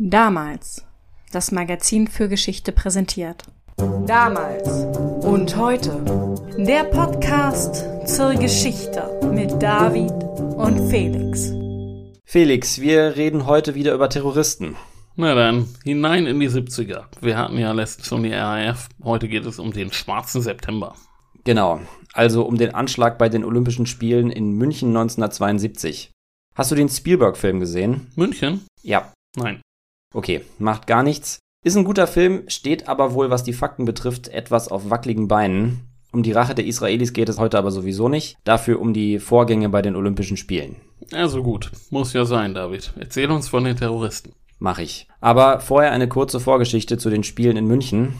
Damals. Das Magazin für Geschichte präsentiert. Damals und heute. Der Podcast zur Geschichte mit David und Felix. Felix, wir reden heute wieder über Terroristen. Na dann, hinein in die 70er. Wir hatten ja letztens schon die RAF. Heute geht es um den schwarzen September. Genau, also um den Anschlag bei den Olympischen Spielen in München 1972. Hast du den Spielberg-Film gesehen? München? Ja. Nein. Okay, macht gar nichts. Ist ein guter Film, steht aber wohl, was die Fakten betrifft, etwas auf wackeligen Beinen. Um die Rache der Israelis geht es heute aber sowieso nicht, dafür um die Vorgänge bei den Olympischen Spielen. Also gut, muss ja sein, David. Erzähl uns von den Terroristen. Mach ich. Aber vorher eine kurze Vorgeschichte zu den Spielen in München.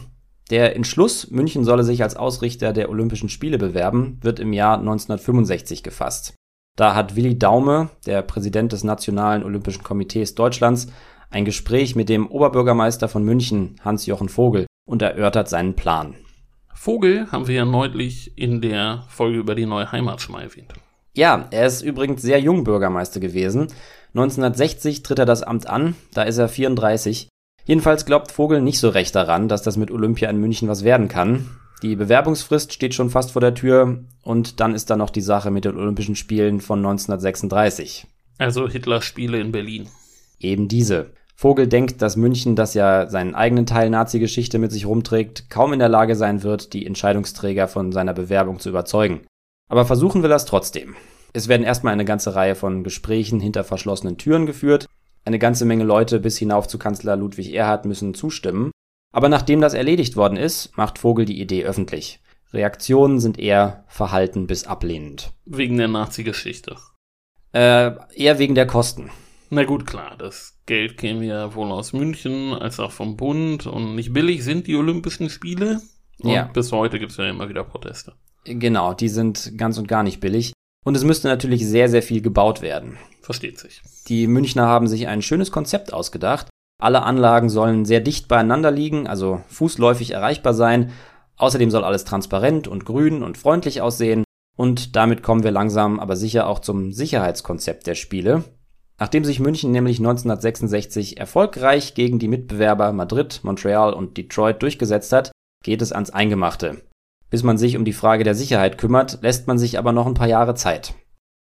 Der Entschluss, München solle sich als Ausrichter der Olympischen Spiele bewerben, wird im Jahr 1965 gefasst. Da hat Willi Daume, der Präsident des Nationalen Olympischen Komitees Deutschlands, ein Gespräch mit dem Oberbürgermeister von München, Hans-Jochen Vogel, und erörtert seinen Plan. Vogel haben wir ja neulich in der Folge über die neue Heimat schon mal erwähnt. Ja, er ist übrigens sehr jung Bürgermeister gewesen. 1960 tritt er das Amt an, da ist er 34. Jedenfalls glaubt Vogel nicht so recht daran, dass das mit Olympia in München was werden kann. Die Bewerbungsfrist steht schon fast vor der Tür und dann ist da noch die Sache mit den Olympischen Spielen von 1936. Also Hitlers Spiele in Berlin. Eben diese. Vogel denkt, dass München, das ja seinen eigenen Teil Nazi-Geschichte mit sich rumträgt, kaum in der Lage sein wird, die Entscheidungsträger von seiner Bewerbung zu überzeugen. Aber versuchen will er es trotzdem. Es werden erstmal eine ganze Reihe von Gesprächen hinter verschlossenen Türen geführt. Eine ganze Menge Leute bis hinauf zu Kanzler Ludwig Erhard müssen zustimmen. Aber nachdem das erledigt worden ist, macht Vogel die Idee öffentlich. Reaktionen sind eher verhalten bis ablehnend. Wegen der Nazi-Geschichte. Äh, eher wegen der Kosten. Na gut, klar, das Geld käme ja wohl aus München als auch vom Bund und nicht billig sind die Olympischen Spiele. Und Ja. bis heute gibt es ja immer wieder Proteste. Genau, die sind ganz und gar nicht billig. Und es müsste natürlich sehr, sehr viel gebaut werden. Versteht sich. Die Münchner haben sich ein schönes Konzept ausgedacht. Alle Anlagen sollen sehr dicht beieinander liegen, also fußläufig erreichbar sein. Außerdem soll alles transparent und grün und freundlich aussehen. Und damit kommen wir langsam aber sicher auch zum Sicherheitskonzept der Spiele. Nachdem sich München nämlich 1966 erfolgreich gegen die Mitbewerber Madrid, Montreal und Detroit durchgesetzt hat, geht es ans Eingemachte. Bis man sich um die Frage der Sicherheit kümmert, lässt man sich aber noch ein paar Jahre Zeit.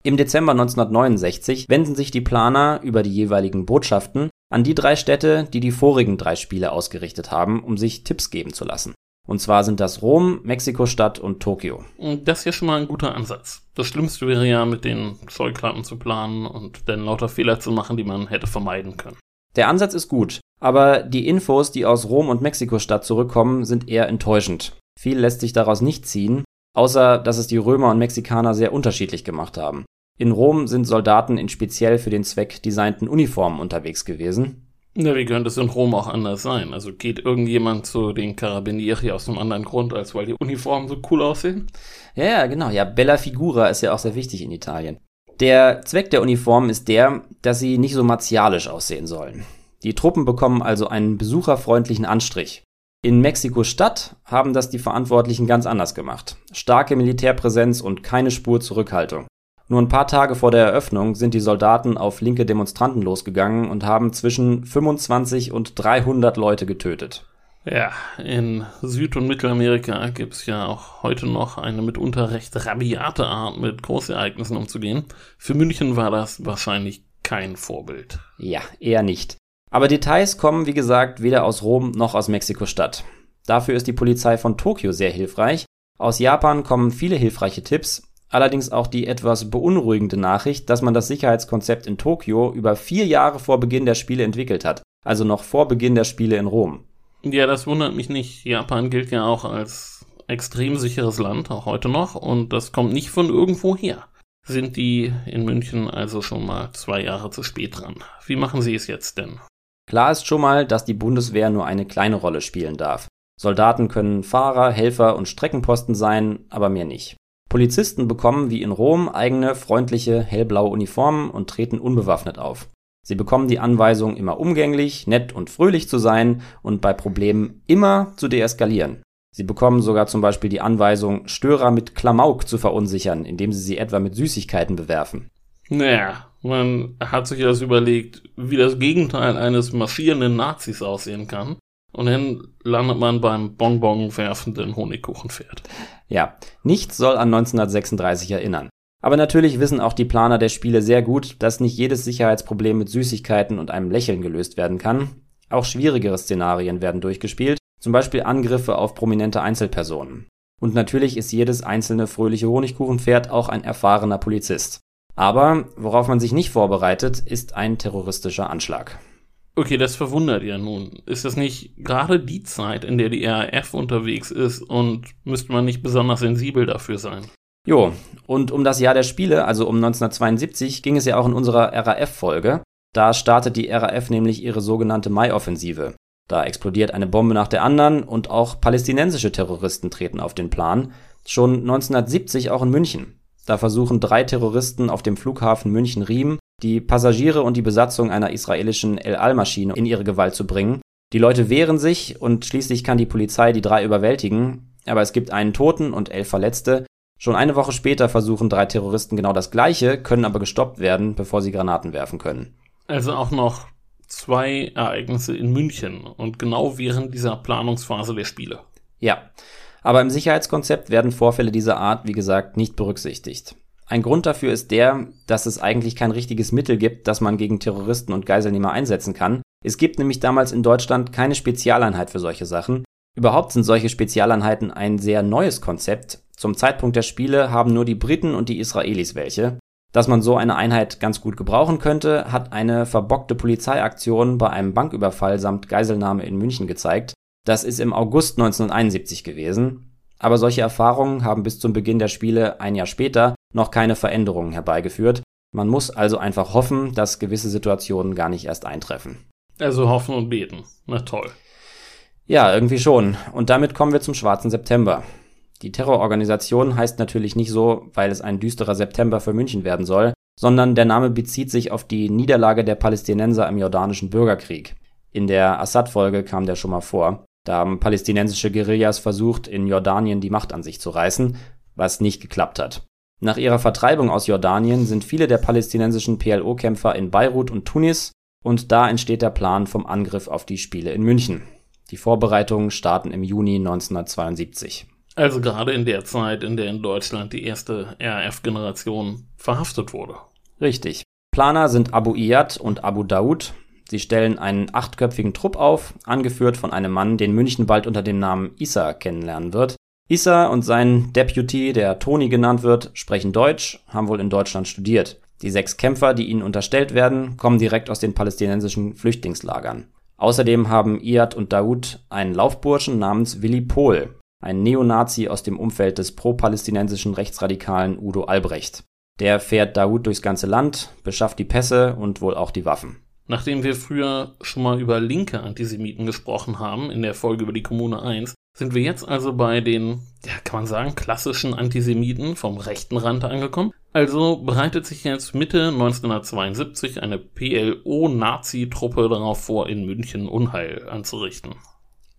Im Dezember 1969 wenden sich die Planer über die jeweiligen Botschaften an die drei Städte, die die vorigen drei Spiele ausgerichtet haben, um sich Tipps geben zu lassen. Und zwar sind das Rom, Mexiko-Stadt und Tokio. Und das ist ja schon mal ein guter Ansatz. Das Schlimmste wäre ja, mit den Scheuklappen zu planen und dann lauter Fehler zu machen, die man hätte vermeiden können. Der Ansatz ist gut, aber die Infos, die aus Rom und Mexiko-Stadt zurückkommen, sind eher enttäuschend. Viel lässt sich daraus nicht ziehen, außer dass es die Römer und Mexikaner sehr unterschiedlich gemacht haben. In Rom sind Soldaten in speziell für den Zweck designten Uniformen unterwegs gewesen. Ja, wie könnte es in Rom auch anders sein? Also geht irgendjemand zu den Carabinieri aus einem anderen Grund, als weil die Uniformen so cool aussehen? Ja, ja, genau. Ja, Bella Figura ist ja auch sehr wichtig in Italien. Der Zweck der Uniformen ist der, dass sie nicht so martialisch aussehen sollen. Die Truppen bekommen also einen besucherfreundlichen Anstrich. In Mexiko-Stadt haben das die Verantwortlichen ganz anders gemacht. Starke Militärpräsenz und keine Spur Zurückhaltung. Nur ein paar Tage vor der Eröffnung sind die Soldaten auf linke Demonstranten losgegangen und haben zwischen 25 und 300 Leute getötet. Ja, in Süd- und Mittelamerika gibt es ja auch heute noch eine mitunter recht rabiate Art, mit Großereignissen umzugehen. Für München war das wahrscheinlich kein Vorbild. Ja, eher nicht. Aber Details kommen, wie gesagt, weder aus Rom noch aus Mexiko-Stadt. Dafür ist die Polizei von Tokio sehr hilfreich. Aus Japan kommen viele hilfreiche Tipps, allerdings auch die etwas beunruhigende Nachricht, dass man das Sicherheitskonzept in Tokio über vier Jahre vor Beginn der Spiele entwickelt hat, also noch vor Beginn der Spiele in Rom. Ja, das wundert mich nicht. Japan gilt ja auch als extrem sicheres Land, auch heute noch, und das kommt nicht von irgendwo her. Sind die in München also schon mal zwei Jahre zu spät dran? Wie machen sie es jetzt denn? Klar ist schon mal, dass die Bundeswehr nur eine kleine Rolle spielen darf. Soldaten können Fahrer, Helfer und Streckenposten sein, aber mehr nicht. Polizisten bekommen wie in Rom eigene freundliche hellblaue Uniformen und treten unbewaffnet auf. Sie bekommen die Anweisung, immer umgänglich, nett und fröhlich zu sein und bei Problemen immer zu deeskalieren. Sie bekommen sogar zum Beispiel die Anweisung, Störer mit Klamauk zu verunsichern, indem sie sie etwa mit Süßigkeiten bewerfen. Naja, Man hat sich das überlegt, wie das Gegenteil eines marschierenden Nazis aussehen kann. Und dann landet man beim Bonbon werfenden Honigkuchenpferd. Ja, nichts soll an 1936 erinnern. Aber natürlich wissen auch die Planer der Spiele sehr gut, dass nicht jedes Sicherheitsproblem mit Süßigkeiten und einem Lächeln gelöst werden kann. Auch schwierigere Szenarien werden durchgespielt, zum Beispiel Angriffe auf prominente Einzelpersonen. Und natürlich ist jedes einzelne fröhliche Honigkuchenpferd auch ein erfahrener Polizist. Aber worauf man sich nicht vorbereitet, ist ein terroristischer Anschlag. Okay, das verwundert ja nun. Ist das nicht gerade die Zeit, in der die RAF unterwegs ist und müsste man nicht besonders sensibel dafür sein? Jo, und um das Jahr der Spiele, also um 1972, ging es ja auch in unserer RAF-Folge. Da startet die RAF nämlich ihre sogenannte Mai-Offensive. Da explodiert eine Bombe nach der anderen und auch palästinensische Terroristen treten auf den Plan. Schon 1970 auch in München. Da versuchen drei Terroristen auf dem Flughafen München-Riem die Passagiere und die Besatzung einer israelischen El Al-Maschine in ihre Gewalt zu bringen. Die Leute wehren sich und schließlich kann die Polizei die drei überwältigen, aber es gibt einen Toten und elf Verletzte. Schon eine Woche später versuchen drei Terroristen genau das gleiche, können aber gestoppt werden, bevor sie Granaten werfen können. Also auch noch zwei Ereignisse in München und genau während dieser Planungsphase der Spiele. Ja, aber im Sicherheitskonzept werden Vorfälle dieser Art, wie gesagt, nicht berücksichtigt. Ein Grund dafür ist der, dass es eigentlich kein richtiges Mittel gibt, das man gegen Terroristen und Geiselnehmer einsetzen kann. Es gibt nämlich damals in Deutschland keine Spezialeinheit für solche Sachen. Überhaupt sind solche Spezialeinheiten ein sehr neues Konzept. Zum Zeitpunkt der Spiele haben nur die Briten und die Israelis welche. Dass man so eine Einheit ganz gut gebrauchen könnte, hat eine verbockte Polizeiaktion bei einem Banküberfall samt Geiselnahme in München gezeigt. Das ist im August 1971 gewesen. Aber solche Erfahrungen haben bis zum Beginn der Spiele ein Jahr später noch keine Veränderungen herbeigeführt. Man muss also einfach hoffen, dass gewisse Situationen gar nicht erst eintreffen. Also hoffen und beten. Na toll. Ja, irgendwie schon. Und damit kommen wir zum schwarzen September. Die Terrororganisation heißt natürlich nicht so, weil es ein düsterer September für München werden soll, sondern der Name bezieht sich auf die Niederlage der Palästinenser im jordanischen Bürgerkrieg. In der Assad-Folge kam der schon mal vor. Da haben palästinensische Guerillas versucht, in Jordanien die Macht an sich zu reißen, was nicht geklappt hat. Nach ihrer Vertreibung aus Jordanien sind viele der palästinensischen PLO-Kämpfer in Beirut und Tunis und da entsteht der Plan vom Angriff auf die Spiele in München. Die Vorbereitungen starten im Juni 1972. Also gerade in der Zeit, in der in Deutschland die erste RAF-Generation verhaftet wurde. Richtig. Planer sind Abu Iyad und Abu Daud, Sie stellen einen achtköpfigen Trupp auf, angeführt von einem Mann, den München bald unter dem Namen Issa kennenlernen wird. Issa und sein Deputy, der Toni genannt wird, sprechen Deutsch, haben wohl in Deutschland studiert. Die sechs Kämpfer, die ihnen unterstellt werden, kommen direkt aus den palästinensischen Flüchtlingslagern. Außerdem haben Iyad und Daoud einen Laufburschen namens Willi Pohl, ein Neonazi aus dem Umfeld des pro-palästinensischen Rechtsradikalen Udo Albrecht. Der fährt Daoud durchs ganze Land, beschafft die Pässe und wohl auch die Waffen. Nachdem wir früher schon mal über linke Antisemiten gesprochen haben, in der Folge über die Kommune 1, sind wir jetzt also bei den, ja, kann man sagen, klassischen Antisemiten vom rechten Rand angekommen. Also bereitet sich jetzt Mitte 1972 eine PLO-Nazi-Truppe darauf vor, in München Unheil anzurichten.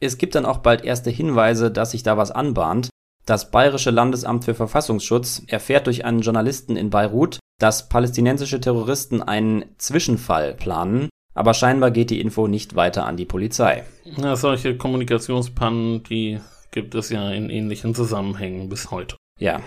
Es gibt dann auch bald erste Hinweise, dass sich da was anbahnt. Das Bayerische Landesamt für Verfassungsschutz erfährt durch einen Journalisten in Beirut, dass palästinensische Terroristen einen Zwischenfall planen, aber scheinbar geht die Info nicht weiter an die Polizei. Ja, solche Kommunikationspannen, die gibt es ja in ähnlichen Zusammenhängen bis heute. Ja.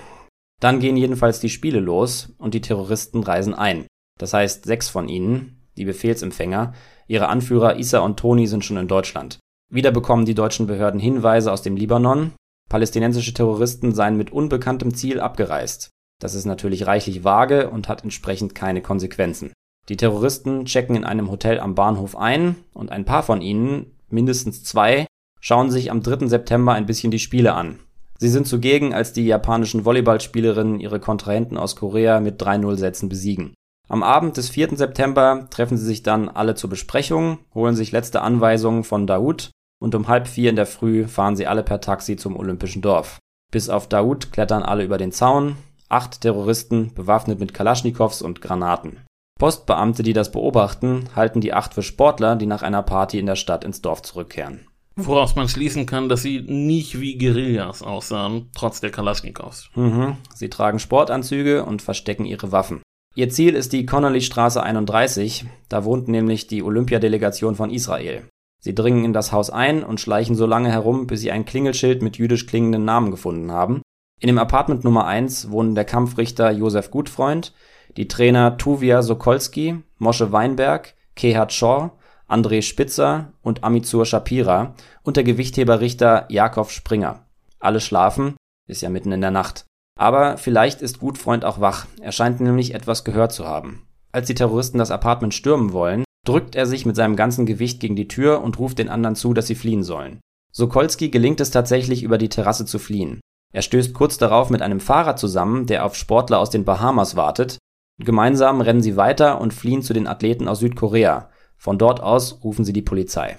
Dann gehen jedenfalls die Spiele los und die Terroristen reisen ein. Das heißt, sechs von ihnen, die Befehlsempfänger, ihre Anführer Issa und Toni sind schon in Deutschland. Wieder bekommen die deutschen Behörden Hinweise aus dem Libanon. Palästinensische Terroristen seien mit unbekanntem Ziel abgereist. Das ist natürlich reichlich vage und hat entsprechend keine Konsequenzen. Die Terroristen checken in einem Hotel am Bahnhof ein und ein paar von ihnen, mindestens zwei, schauen sich am 3. September ein bisschen die Spiele an. Sie sind zugegen, als die japanischen Volleyballspielerinnen ihre Kontrahenten aus Korea mit 3-0 Sätzen besiegen. Am Abend des 4. September treffen sie sich dann alle zur Besprechung, holen sich letzte Anweisungen von Daoud und um halb vier in der Früh fahren sie alle per Taxi zum Olympischen Dorf. Bis auf Daoud klettern alle über den Zaun, acht Terroristen bewaffnet mit Kalaschnikows und Granaten. Postbeamte, die das beobachten, halten die acht für Sportler, die nach einer Party in der Stadt ins Dorf zurückkehren. Woraus man schließen kann, dass sie nicht wie Guerillas aussahen, trotz der Kalaschnikows. Mhm. Sie tragen Sportanzüge und verstecken ihre Waffen. Ihr Ziel ist die Connolly-Straße 31, da wohnt nämlich die Olympiadelegation von Israel. Sie dringen in das Haus ein und schleichen so lange herum, bis sie ein Klingelschild mit jüdisch klingenden Namen gefunden haben. In dem Apartment Nummer 1 wohnen der Kampfrichter Josef Gutfreund, die Trainer Tuvia Sokolski, Mosche Weinberg, Kehat Schor, André Spitzer und Amitsur Shapira und der Gewichtheberrichter Jakob Springer. Alle schlafen, ist ja mitten in der Nacht. Aber vielleicht ist Gutfreund auch wach, er scheint nämlich etwas gehört zu haben. Als die Terroristen das Apartment stürmen wollen, drückt er sich mit seinem ganzen Gewicht gegen die Tür und ruft den anderen zu, dass sie fliehen sollen. Sokolski gelingt es tatsächlich, über die Terrasse zu fliehen. Er stößt kurz darauf mit einem Fahrer zusammen, der auf Sportler aus den Bahamas wartet. Gemeinsam rennen sie weiter und fliehen zu den Athleten aus Südkorea. Von dort aus rufen sie die Polizei.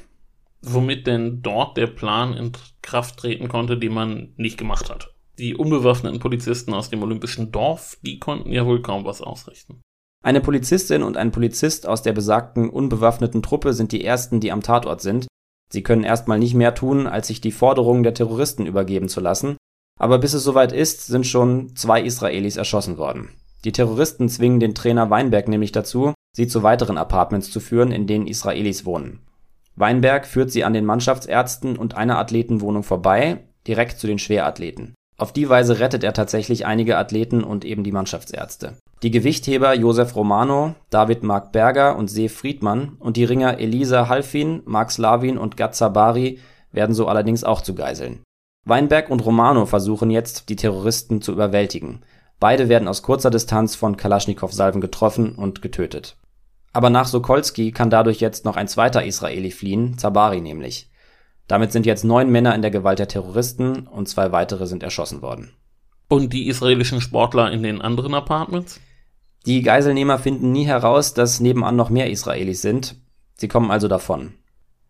Womit denn dort der Plan in Kraft treten konnte, den man nicht gemacht hat. Die unbewaffneten Polizisten aus dem olympischen Dorf, die konnten ja wohl kaum was ausrichten. Eine Polizistin und ein Polizist aus der besagten unbewaffneten Truppe sind die ersten, die am Tatort sind. Sie können erstmal nicht mehr tun, als sich die Forderungen der Terroristen übergeben zu lassen. Aber bis es soweit ist, sind schon zwei Israelis erschossen worden. Die Terroristen zwingen den Trainer Weinberg nämlich dazu, sie zu weiteren Apartments zu führen, in denen Israelis wohnen. Weinberg führt sie an den Mannschaftsärzten und einer Athletenwohnung vorbei, direkt zu den Schwerathleten. Auf die Weise rettet er tatsächlich einige Athleten und eben die Mannschaftsärzte. Die Gewichtheber Josef Romano, David Mark Berger und Sef Friedmann und die Ringer Elisa Halfin, Mark Slavin und Gad Zabari werden so allerdings auch zu Geiseln. Weinberg und Romano versuchen jetzt, die Terroristen zu überwältigen. Beide werden aus kurzer Distanz von Kalaschnikow-Salven getroffen und getötet. Aber nach Sokolski kann dadurch jetzt noch ein zweiter Israeli fliehen, Zabari nämlich. Damit sind jetzt neun Männer in der Gewalt der Terroristen und zwei weitere sind erschossen worden. Und die israelischen Sportler in den anderen Apartments? Die Geiselnehmer finden nie heraus, dass nebenan noch mehr Israelis sind. Sie kommen also davon.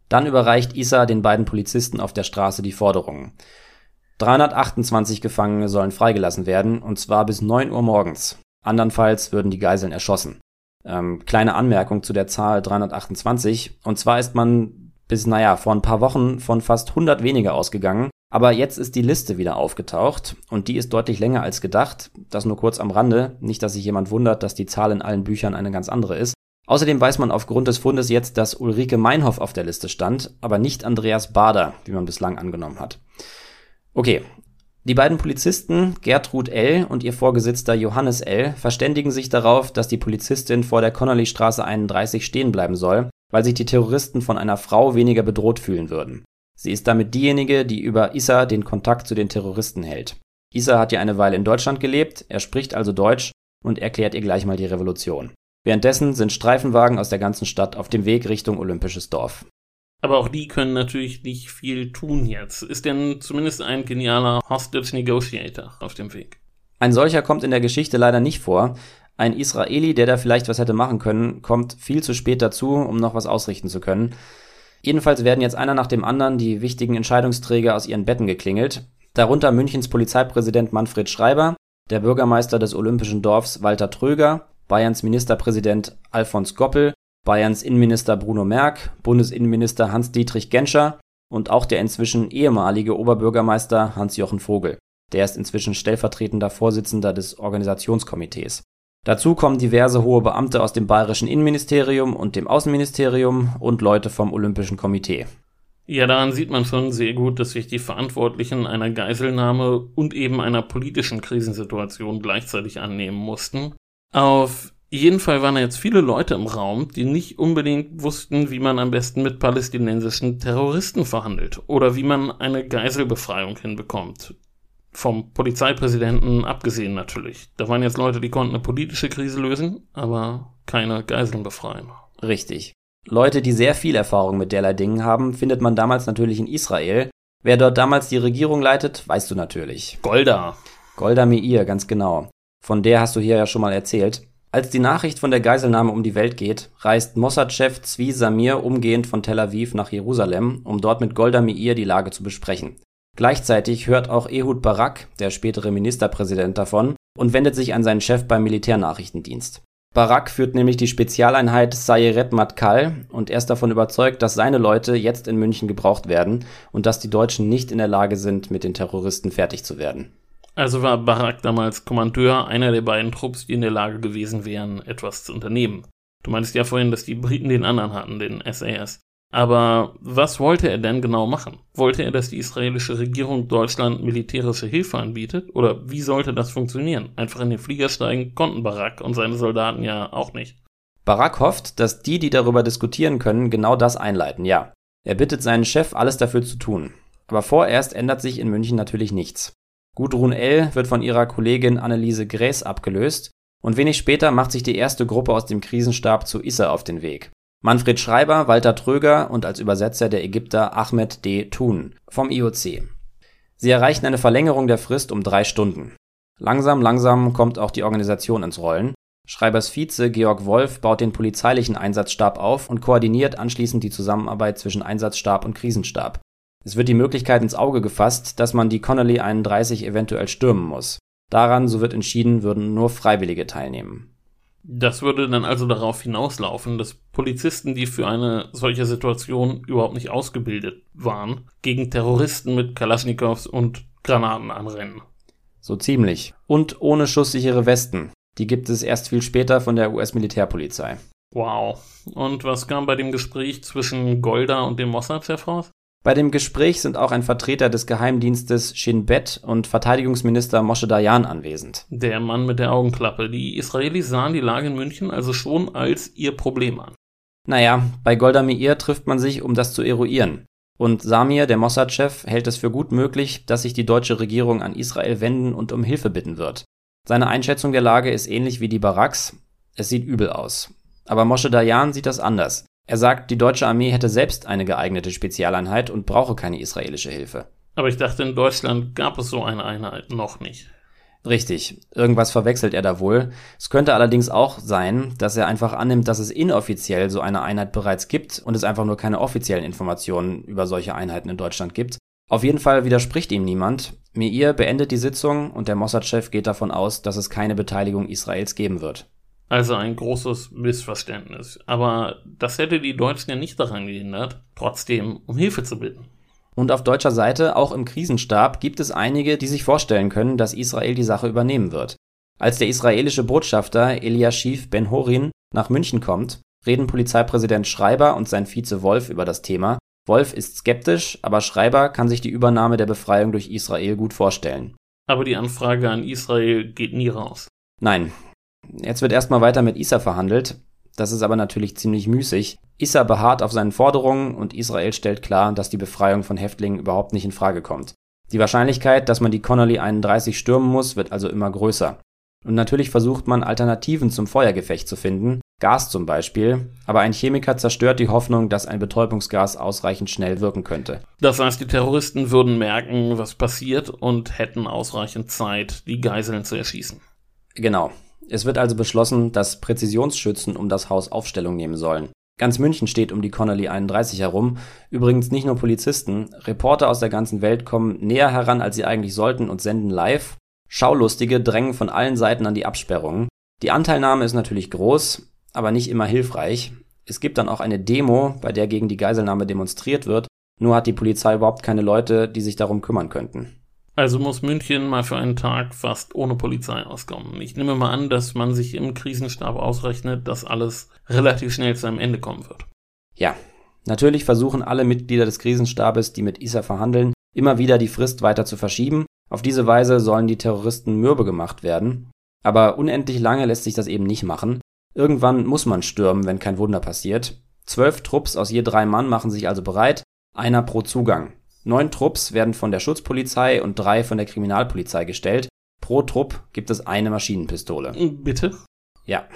Dann überreicht Isa den beiden Polizisten auf der Straße die Forderungen. 328 Gefangene sollen freigelassen werden, und zwar bis 9 Uhr morgens. Andernfalls würden die Geiseln erschossen. Ähm, kleine Anmerkung zu der Zahl 328. Und zwar ist man bis, naja, vor ein paar Wochen von fast 100 weniger ausgegangen. Aber jetzt ist die Liste wieder aufgetaucht und die ist deutlich länger als gedacht. Das nur kurz am Rande. Nicht, dass sich jemand wundert, dass die Zahl in allen Büchern eine ganz andere ist. Außerdem weiß man aufgrund des Fundes jetzt, dass Ulrike Meinhoff auf der Liste stand, aber nicht Andreas Bader, wie man bislang angenommen hat. Okay. Die beiden Polizisten, Gertrud L. und ihr Vorgesetzter Johannes L., verständigen sich darauf, dass die Polizistin vor der Connolly-Straße 31 stehen bleiben soll, weil sich die Terroristen von einer Frau weniger bedroht fühlen würden. Sie ist damit diejenige, die über Issa den Kontakt zu den Terroristen hält. Issa hat ja eine Weile in Deutschland gelebt, er spricht also Deutsch und erklärt ihr gleich mal die Revolution. Währenddessen sind Streifenwagen aus der ganzen Stadt auf dem Weg Richtung Olympisches Dorf. Aber auch die können natürlich nicht viel tun jetzt. Ist denn zumindest ein genialer Hostage Negotiator auf dem Weg? Ein solcher kommt in der Geschichte leider nicht vor. Ein Israeli, der da vielleicht was hätte machen können, kommt viel zu spät dazu, um noch was ausrichten zu können. Jedenfalls werden jetzt einer nach dem anderen die wichtigen Entscheidungsträger aus ihren Betten geklingelt. Darunter Münchens Polizeipräsident Manfred Schreiber, der Bürgermeister des Olympischen Dorfs Walter Tröger, Bayerns Ministerpräsident Alfons Goppel Bayerns Innenminister Bruno Merk, Bundesinnenminister Hans-Dietrich Genscher und auch der inzwischen ehemalige Oberbürgermeister Hans-Jochen Vogel. Der ist inzwischen stellvertretender Vorsitzender des Organisationskomitees. Dazu kommen diverse hohe Beamte aus dem bayerischen Innenministerium und dem Außenministerium und Leute vom Olympischen Komitee. Ja, daran sieht man schon sehr gut, dass sich die Verantwortlichen einer Geiselnahme und eben einer politischen Krisensituation gleichzeitig annehmen mussten. Auf jeden Fall waren da jetzt viele Leute im Raum, die nicht unbedingt wussten, wie man am besten mit palästinensischen Terroristen verhandelt oder wie man eine Geiselbefreiung hinbekommt. Vom Polizeipräsidenten abgesehen natürlich. Da waren jetzt Leute, die konnten eine politische Krise lösen, aber keine Geiseln befreien. Richtig. Leute, die sehr viel Erfahrung mit derlei Dingen haben, findet man damals natürlich in Israel. Wer dort damals die Regierung leitet, weißt du natürlich. Golda. Golda Meir, ganz genau. Von der hast du hier ja schon mal erzählt. Als die Nachricht von der Geiselnahme um die Welt geht, reist Mossad-Chef Zvi Samir umgehend von Tel Aviv nach Jerusalem, um dort mit Golda Meir die Lage zu besprechen. Gleichzeitig hört auch Ehud Barak, der spätere Ministerpräsident, davon und wendet sich an seinen Chef beim Militärnachrichtendienst. Barak führt nämlich die Spezialeinheit Sayeret Matkal und er ist davon überzeugt, dass seine Leute jetzt in München gebraucht werden und dass die Deutschen nicht in der Lage sind, mit den Terroristen fertig zu werden. Also war Barak damals Kommandeur einer der beiden Trupps, die in der Lage gewesen wären, etwas zu unternehmen. Du meinst ja vorhin, dass die Briten den anderen hatten, den SAS. Aber was wollte er denn genau machen? Wollte er, dass die israelische Regierung Deutschland militärische Hilfe anbietet? Oder wie sollte das funktionieren? Einfach in den Flieger steigen konnten Barak und seine Soldaten ja auch nicht. Barak hofft, dass die, die darüber diskutieren können, genau das einleiten, ja. Er bittet seinen Chef, alles dafür zu tun. Aber vorerst ändert sich in München natürlich nichts. Gudrun L. wird von ihrer Kollegin Anneliese Gräß abgelöst und wenig später macht sich die erste Gruppe aus dem Krisenstab zu Issa auf den Weg. Manfred Schreiber, Walter Tröger und als Übersetzer der Ägypter Ahmed D. Thun vom IOC. Sie erreichen eine Verlängerung der Frist um drei Stunden. Langsam, langsam kommt auch die Organisation ins Rollen. Schreibers Vize Georg Wolf baut den polizeilichen Einsatzstab auf und koordiniert anschließend die Zusammenarbeit zwischen Einsatzstab und Krisenstab. Es wird die Möglichkeit ins Auge gefasst, dass man die Connolly 31 eventuell stürmen muss. Daran, so wird entschieden, würden nur Freiwillige teilnehmen. Das würde dann also darauf hinauslaufen, dass Polizisten, die für eine solche Situation überhaupt nicht ausgebildet waren, gegen Terroristen mit Kalaschnikows und Granaten anrennen. So ziemlich. Und ohne schusssichere Westen. Die gibt es erst viel später von der US-Militärpolizei. Wow. Und was kam bei dem Gespräch zwischen Golda und dem Mossad-Chef raus? Bei dem Gespräch sind auch ein Vertreter des Geheimdienstes Shin Bet und Verteidigungsminister Moshe Dayan anwesend. Der Mann mit der Augenklappe. Die Israelis sahen die Lage in München also schon als ihr Problem an. Naja, bei Golda Meir trifft man sich, um das zu eruieren. Und Samir, der Mossad-Chef, hält es für gut möglich, dass sich die deutsche Regierung an Israel wenden und um Hilfe bitten wird. Seine Einschätzung der Lage ist ähnlich wie die Baraks. Es sieht übel aus. Aber Moshe Dayan sieht das anders. Er sagt, die deutsche Armee hätte selbst eine geeignete Spezialeinheit und brauche keine israelische Hilfe. Aber ich dachte, in Deutschland gab es so eine Einheit noch nicht. Richtig, irgendwas verwechselt er da wohl. Es könnte allerdings auch sein, dass er einfach annimmt, dass es inoffiziell so eine Einheit bereits gibt und es einfach nur keine offiziellen Informationen über solche Einheiten in Deutschland gibt. Auf jeden Fall widerspricht ihm niemand. Meir beendet die Sitzung und der Mossad-Chef geht davon aus, dass es keine Beteiligung Israels geben wird. Also ein großes Missverständnis. Aber das hätte die Deutschen ja nicht daran gehindert, trotzdem um Hilfe zu bitten. Und auf deutscher Seite, auch im Krisenstab, gibt es einige, die sich vorstellen können, dass Israel die Sache übernehmen wird. Als der israelische Botschafter Eliashiv Ben-Horin nach München kommt, reden Polizeipräsident Schreiber und sein Vize Wolf über das Thema. Wolf ist skeptisch, aber Schreiber kann sich die Übernahme der Befreiung durch Israel gut vorstellen. Aber die Anfrage an Israel geht nie raus. Nein, Jetzt wird erstmal weiter mit Issa verhandelt. Das ist aber natürlich ziemlich müßig. Issa beharrt auf seinen Forderungen und Israel stellt klar, dass die Befreiung von Häftlingen überhaupt nicht in Frage kommt. Die Wahrscheinlichkeit, dass man die Connolly 31 stürmen muss, wird also immer größer. Und natürlich versucht man Alternativen zum Feuergefecht zu finden, Gas zum Beispiel, aber ein Chemiker zerstört die Hoffnung, dass ein Betäubungsgas ausreichend schnell wirken könnte. Das heißt, die Terroristen würden merken, was passiert und hätten ausreichend Zeit, die Geiseln zu erschießen. Genau. Es wird also beschlossen, dass Präzisionsschützen um das Haus Aufstellung nehmen sollen. Ganz München steht um die Connolly 31 herum. Übrigens nicht nur Polizisten. Reporter aus der ganzen Welt kommen näher heran, als sie eigentlich sollten und senden live. Schaulustige drängen von allen Seiten an die Absperrungen. Die Anteilnahme ist natürlich groß, aber nicht immer hilfreich. Es gibt dann auch eine Demo, bei der gegen die Geiselnahme demonstriert wird. Nur hat die Polizei überhaupt keine Leute, die sich darum kümmern könnten. Also muss München mal für einen Tag fast ohne Polizei auskommen. Ich nehme mal an, dass man sich im Krisenstab ausrechnet, dass alles relativ schnell zu einem Ende kommen wird. Ja, natürlich versuchen alle Mitglieder des Krisenstabes, die mit ISA verhandeln, immer wieder die Frist weiter zu verschieben. Auf diese Weise sollen die Terroristen mürbe gemacht werden. Aber unendlich lange lässt sich das eben nicht machen. Irgendwann muss man stürmen, wenn kein Wunder passiert. Zwölf Trupps aus je drei Mann machen sich also bereit, einer pro Zugang. Neun Trupps werden von der Schutzpolizei und drei von der Kriminalpolizei gestellt. Pro Trupp gibt es eine Maschinenpistole. Bitte? Ja.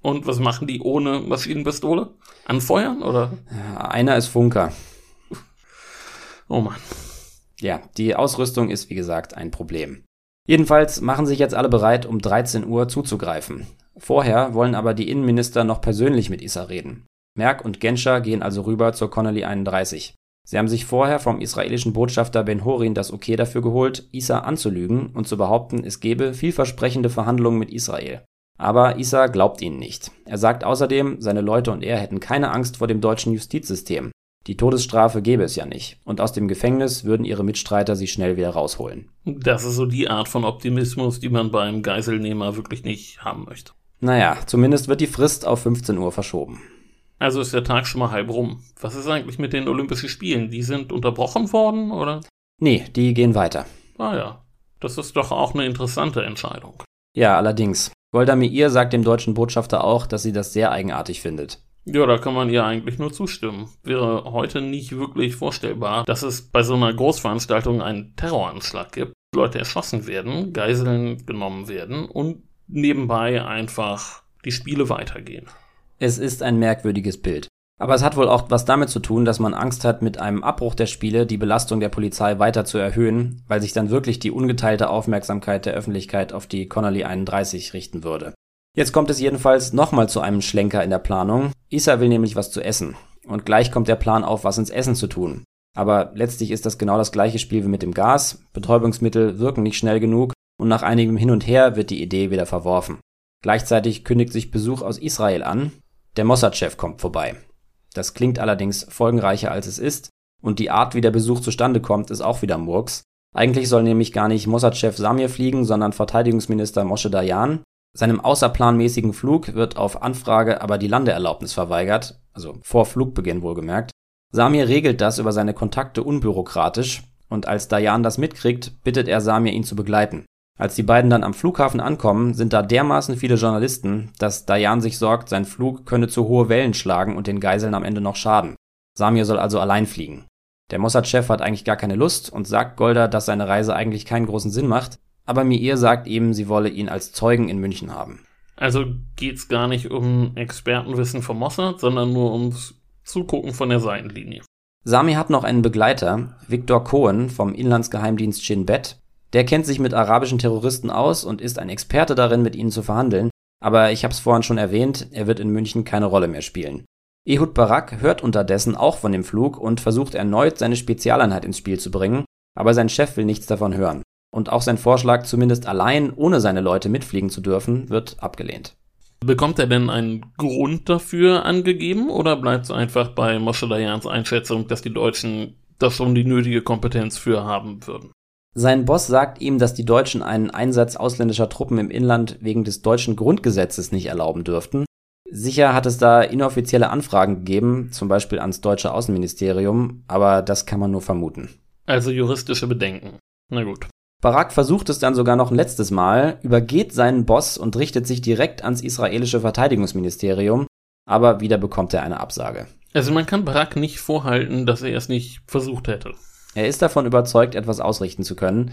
Und was machen die ohne Maschinenpistole? Anfeuern oder? Einer ist Funker. Oh Mann. Ja, die Ausrüstung ist wie gesagt ein Problem. Jedenfalls machen sich jetzt alle bereit, um 13 Uhr zuzugreifen. Vorher wollen aber die Innenminister noch persönlich mit Issa reden. Merck und Genscher gehen also rüber zur Connolly 31. Sie haben sich vorher vom israelischen Botschafter Ben-Horin das Okay dafür geholt, Issa anzulügen und zu behaupten, es gebe vielversprechende Verhandlungen mit Israel. Aber Issa glaubt ihnen nicht. Er sagt außerdem, seine Leute und er hätten keine Angst vor dem deutschen Justizsystem. Die Todesstrafe gäbe es ja nicht, und aus dem Gefängnis würden ihre Mitstreiter sie schnell wieder rausholen. Das ist so die Art von Optimismus, die man beim Geiselnehmer wirklich nicht haben möchte. Naja, zumindest wird die Frist auf 15 Uhr verschoben. Also ist der Tag schon mal halb rum. Was ist eigentlich mit den Olympischen Spielen? Die sind unterbrochen worden, oder? Nee, die gehen weiter. Ah ja, das ist doch auch eine interessante Entscheidung. Ja, allerdings. Golda Meir sagt dem deutschen Botschafter auch, dass sie das sehr eigenartig findet. Ja, da kann man ihr eigentlich nur zustimmen. Wäre heute nicht wirklich vorstellbar, dass es bei so einer Großveranstaltung einen Terroranschlag gibt, Leute erschossen werden, Geiseln genommen werden und nebenbei einfach die Spiele weitergehen. Es ist ein merkwürdiges Bild. Aber es hat wohl auch was damit zu tun, dass man Angst hat, mit einem Abbruch der Spiele die Belastung der Polizei weiter zu erhöhen, weil sich dann wirklich die ungeteilte Aufmerksamkeit der Öffentlichkeit auf die Connolly 31 richten würde. Jetzt kommt es jedenfalls nochmal zu einem Schlenker in der Planung. Isa will nämlich was zu essen. Und gleich kommt der Plan auf, was ins Essen zu tun. Aber letztlich ist das genau das gleiche Spiel wie mit dem Gas. Betäubungsmittel wirken nicht schnell genug und nach einigem Hin und Her wird die Idee wieder verworfen. Gleichzeitig kündigt sich Besuch aus Israel an. Der Mossad-Chef kommt vorbei. Das klingt allerdings folgenreicher als es ist und die Art, wie der Besuch zustande kommt, ist auch wieder Murks. Eigentlich soll nämlich gar nicht Mossad-Chef Samir fliegen, sondern Verteidigungsminister Moshe Dayan, seinem außerplanmäßigen Flug wird auf Anfrage aber die Landeerlaubnis verweigert, also vor Flugbeginn wohlgemerkt. Samir regelt das über seine Kontakte unbürokratisch und als Dayan das mitkriegt, bittet er Samir ihn zu begleiten. Als die beiden dann am Flughafen ankommen, sind da dermaßen viele Journalisten, dass Dayan sich sorgt, sein Flug könne zu hohe Wellen schlagen und den Geiseln am Ende noch schaden. Samir soll also allein fliegen. Der Mossad-Chef hat eigentlich gar keine Lust und sagt Golda, dass seine Reise eigentlich keinen großen Sinn macht, aber Mir sagt ihm, sie wolle ihn als Zeugen in München haben. Also geht's gar nicht um Expertenwissen vom Mossad, sondern nur ums Zugucken von der Seitenlinie. Sami hat noch einen Begleiter, Viktor Cohen vom Inlandsgeheimdienst Shin Bet. Der kennt sich mit arabischen Terroristen aus und ist ein Experte darin, mit ihnen zu verhandeln. Aber ich hab's vorhin schon erwähnt, er wird in München keine Rolle mehr spielen. Ehud Barak hört unterdessen auch von dem Flug und versucht erneut seine Spezialeinheit ins Spiel zu bringen, aber sein Chef will nichts davon hören und auch sein Vorschlag, zumindest allein ohne seine Leute mitfliegen zu dürfen, wird abgelehnt. Bekommt er denn einen Grund dafür angegeben oder bleibt es einfach bei Moshe Dayans Einschätzung, dass die Deutschen da schon die nötige Kompetenz für haben würden? Sein Boss sagt ihm, dass die Deutschen einen Einsatz ausländischer Truppen im Inland wegen des deutschen Grundgesetzes nicht erlauben dürften. Sicher hat es da inoffizielle Anfragen gegeben, zum Beispiel ans deutsche Außenministerium, aber das kann man nur vermuten. Also juristische Bedenken. Na gut. Barak versucht es dann sogar noch ein letztes Mal, übergeht seinen Boss und richtet sich direkt ans israelische Verteidigungsministerium, aber wieder bekommt er eine Absage. Also man kann Barak nicht vorhalten, dass er es nicht versucht hätte. Er ist davon überzeugt, etwas ausrichten zu können.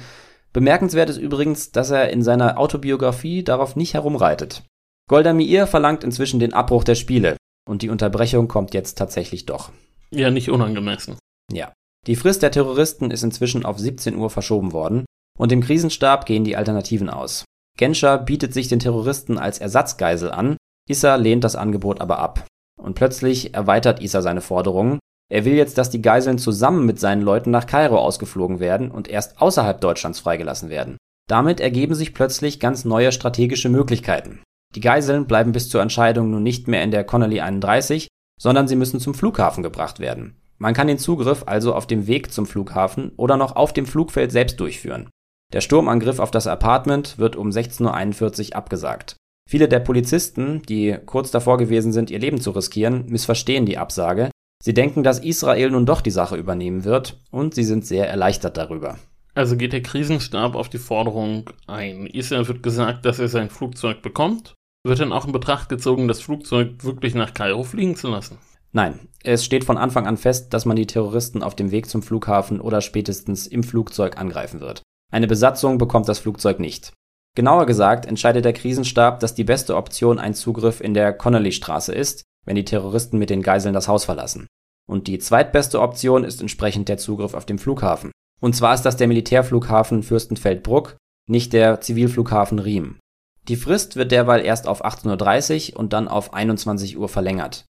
Bemerkenswert ist übrigens, dass er in seiner Autobiografie darauf nicht herumreitet. Golda Meir verlangt inzwischen den Abbruch der Spiele und die Unterbrechung kommt jetzt tatsächlich doch. Ja, nicht unangemessen. Ja. Die Frist der Terroristen ist inzwischen auf 17 Uhr verschoben worden und im Krisenstab gehen die Alternativen aus. Genscher bietet sich den Terroristen als Ersatzgeisel an, Issa lehnt das Angebot aber ab. Und plötzlich erweitert Issa seine Forderungen. Er will jetzt, dass die Geiseln zusammen mit seinen Leuten nach Kairo ausgeflogen werden und erst außerhalb Deutschlands freigelassen werden. Damit ergeben sich plötzlich ganz neue strategische Möglichkeiten. Die Geiseln bleiben bis zur Entscheidung nun nicht mehr in der Connolly 31, sondern sie müssen zum Flughafen gebracht werden. Man kann den Zugriff also auf dem Weg zum Flughafen oder noch auf dem Flugfeld selbst durchführen. Der Sturmangriff auf das Apartment wird um 16.41 Uhr abgesagt. Viele der Polizisten, die kurz davor gewesen sind, ihr Leben zu riskieren, missverstehen die Absage. Sie denken, dass Israel nun doch die Sache übernehmen wird und sie sind sehr erleichtert darüber. Also geht der Krisenstab auf die Forderung ein. Israel wird gesagt, dass er sein Flugzeug bekommt. Wird dann auch in Betracht gezogen, das Flugzeug wirklich nach Kairo fliegen zu lassen? Nein, es steht von Anfang an fest, dass man die Terroristen auf dem Weg zum Flughafen oder spätestens im Flugzeug angreifen wird. Eine Besatzung bekommt das Flugzeug nicht. Genauer gesagt entscheidet der Krisenstab, dass die beste Option ein Zugriff in der Connolly-Straße ist, wenn die Terroristen mit den Geiseln das Haus verlassen. Und die zweitbeste Option ist entsprechend der Zugriff auf dem Flughafen. Und zwar ist das der Militärflughafen Fürstenfeldbruck, nicht der Zivilflughafen Riem. Die Frist wird derweil erst auf 18.30 Uhr und dann auf 21 Uhr verlängert.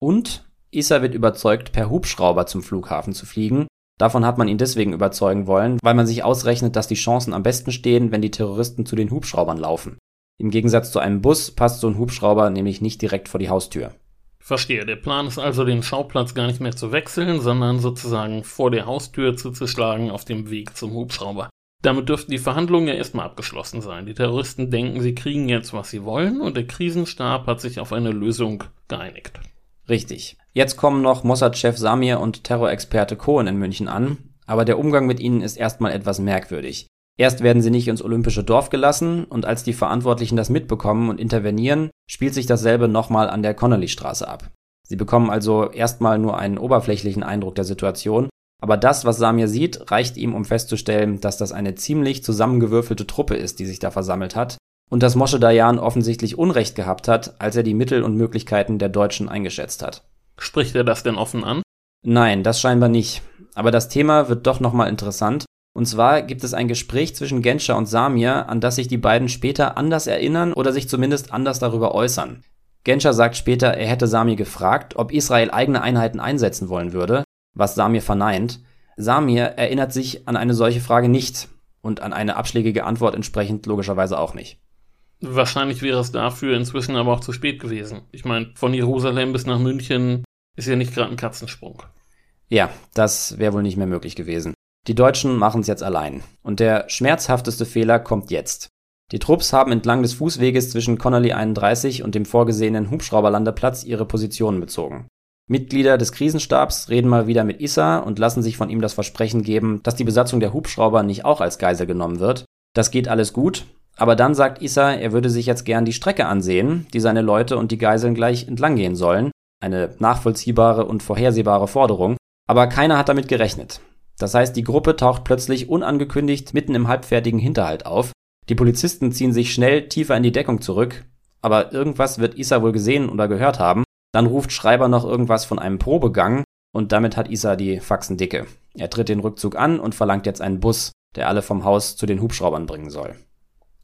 Und Issa wird überzeugt, per Hubschrauber zum Flughafen zu fliegen, Davon hat man ihn deswegen überzeugen wollen, weil man sich ausrechnet, dass die Chancen am besten stehen, wenn die Terroristen zu den Hubschraubern laufen. Im Gegensatz zu einem Bus passt so ein Hubschrauber nämlich nicht direkt vor die Haustür. Verstehe. Der Plan ist also, den Schauplatz gar nicht mehr zu wechseln, sondern sozusagen vor der Haustür zuzuschlagen auf dem Weg zum Hubschrauber. Damit dürften die Verhandlungen ja erstmal abgeschlossen sein. Die Terroristen denken, sie kriegen jetzt, was sie wollen, und der Krisenstab hat sich auf eine Lösung geeinigt. Richtig. Jetzt kommen noch Mossad-Chef Samir und Terrorexperte Cohen in München an, aber der Umgang mit ihnen ist erstmal etwas merkwürdig. Erst werden sie nicht ins olympische Dorf gelassen und als die Verantwortlichen das mitbekommen und intervenieren, spielt sich dasselbe nochmal an der Connolly-Straße ab. Sie bekommen also erstmal nur einen oberflächlichen Eindruck der Situation aber das, was Samir sieht, reicht ihm, um festzustellen, dass das eine ziemlich zusammengewürfelte Truppe ist, die sich da versammelt hat, und dass Moshe Dayan offensichtlich Unrecht gehabt hat, als er die Mittel und Möglichkeiten der Deutschen eingeschätzt hat. Spricht er das denn offen an? Nein, das scheinbar nicht. Aber das Thema wird doch nochmal interessant. Und zwar gibt es ein Gespräch zwischen Genscher und Samir, an das sich die beiden später anders erinnern oder sich zumindest anders darüber äußern. Genscher sagt später, er hätte Samir gefragt, ob Israel eigene Einheiten einsetzen wollen würde, was Samir verneint. Samir erinnert sich an eine solche Frage nicht und an eine abschlägige Antwort entsprechend logischerweise auch nicht. Wahrscheinlich wäre es dafür inzwischen aber auch zu spät gewesen. Ich meine, von Jerusalem bis nach München ist ja nicht gerade ein Katzensprung. Ja, das wäre wohl nicht mehr möglich gewesen. Die Deutschen machen es jetzt allein. Und der schmerzhafteste Fehler kommt jetzt. Die Trupps haben entlang des Fußweges zwischen Connolly 31 und dem vorgesehenen Hubschrauberlandeplatz ihre Positionen bezogen. Mitglieder des Krisenstabs reden mal wieder mit Issa und lassen sich von ihm das Versprechen geben, dass die Besatzung der Hubschrauber nicht auch als Geisel genommen wird. Das geht alles gut, aber dann sagt Issa, er würde sich jetzt gern die Strecke ansehen, die seine Leute und die Geiseln gleich entlang gehen sollen. Eine nachvollziehbare und vorhersehbare Forderung, aber keiner hat damit gerechnet. Das heißt, die Gruppe taucht plötzlich unangekündigt mitten im halbfertigen Hinterhalt auf. Die Polizisten ziehen sich schnell tiefer in die Deckung zurück, aber irgendwas wird Issa wohl gesehen oder gehört haben dann ruft Schreiber noch irgendwas von einem Probegang und damit hat Isa die Faxen dicke. Er tritt den Rückzug an und verlangt jetzt einen Bus, der alle vom Haus zu den Hubschraubern bringen soll.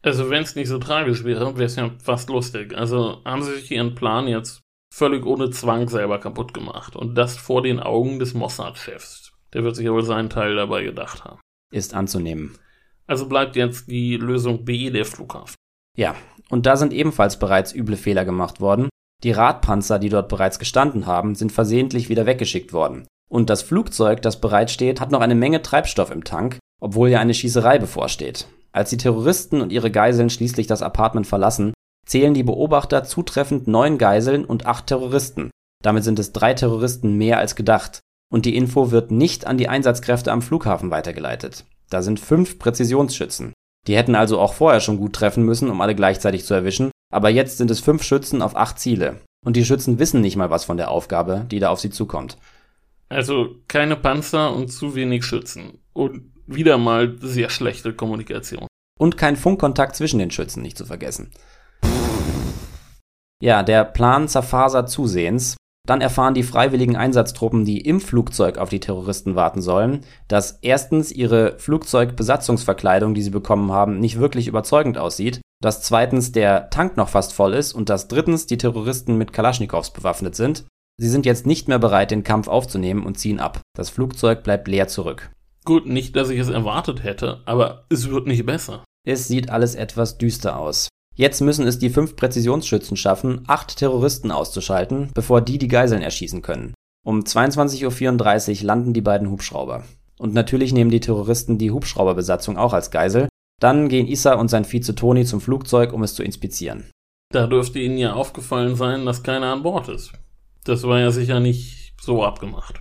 Also wenn es nicht so tragisch wäre, wäre es ja fast lustig. Also haben sie sich ihren Plan jetzt völlig ohne Zwang selber kaputt gemacht. Und das vor den Augen des Mossad-Chefs. Der wird sich ja wohl seinen Teil dabei gedacht haben. Ist anzunehmen. Also bleibt jetzt die Lösung B der Flughafen. Ja, und da sind ebenfalls bereits üble Fehler gemacht worden. Die Radpanzer, die dort bereits gestanden haben, sind versehentlich wieder weggeschickt worden. Und das Flugzeug, das bereitsteht, hat noch eine Menge Treibstoff im Tank, obwohl ja eine Schießerei bevorsteht. Als die Terroristen und ihre Geiseln schließlich das Apartment verlassen, zählen die Beobachter zutreffend neun Geiseln und acht Terroristen. Damit sind es drei Terroristen mehr als gedacht. Und die Info wird nicht an die Einsatzkräfte am Flughafen weitergeleitet. Da sind fünf Präzisionsschützen. Die hätten also auch vorher schon gut treffen müssen, um alle gleichzeitig zu erwischen, aber jetzt sind es fünf Schützen auf acht Ziele. Und die Schützen wissen nicht mal was von der Aufgabe, die da auf sie zukommt. Also keine Panzer und zu wenig Schützen. Und wieder mal sehr schlechte Kommunikation. Und kein Funkkontakt zwischen den Schützen, nicht zu vergessen. Ja, der Plan zerfasert zusehends. Dann erfahren die freiwilligen Einsatztruppen, die im Flugzeug auf die Terroristen warten sollen, dass erstens ihre Flugzeugbesatzungsverkleidung, die sie bekommen haben, nicht wirklich überzeugend aussieht, dass zweitens der Tank noch fast voll ist und dass drittens die Terroristen mit Kalaschnikows bewaffnet sind. Sie sind jetzt nicht mehr bereit, den Kampf aufzunehmen und ziehen ab. Das Flugzeug bleibt leer zurück. Gut, nicht, dass ich es erwartet hätte, aber es wird nicht besser. Es sieht alles etwas düster aus. Jetzt müssen es die fünf Präzisionsschützen schaffen, acht Terroristen auszuschalten, bevor die die Geiseln erschießen können. Um 22.34 Uhr landen die beiden Hubschrauber. Und natürlich nehmen die Terroristen die Hubschrauberbesatzung auch als Geisel. Dann gehen Issa und sein Vize Toni zum Flugzeug, um es zu inspizieren. Da dürfte ihnen ja aufgefallen sein, dass keiner an Bord ist. Das war ja sicher nicht so abgemacht.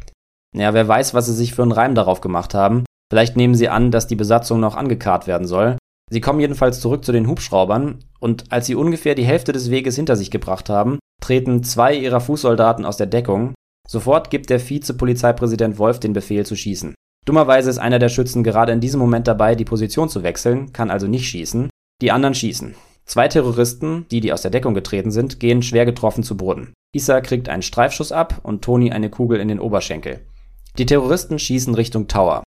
Ja, wer weiß, was sie sich für einen Reim darauf gemacht haben. Vielleicht nehmen sie an, dass die Besatzung noch angekarrt werden soll. Sie kommen jedenfalls zurück zu den Hubschraubern und als sie ungefähr die Hälfte des Weges hinter sich gebracht haben, treten zwei ihrer Fußsoldaten aus der Deckung. Sofort gibt der Vize-Polizeipräsident Wolf den Befehl zu schießen. Dummerweise ist einer der Schützen gerade in diesem Moment dabei, die Position zu wechseln, kann also nicht schießen. Die anderen schießen. Zwei Terroristen, die, die aus der Deckung getreten sind, gehen schwer getroffen zu Boden. Issa kriegt einen Streifschuss ab und Toni eine Kugel in den Oberschenkel. Die Terroristen schießen Richtung Tower.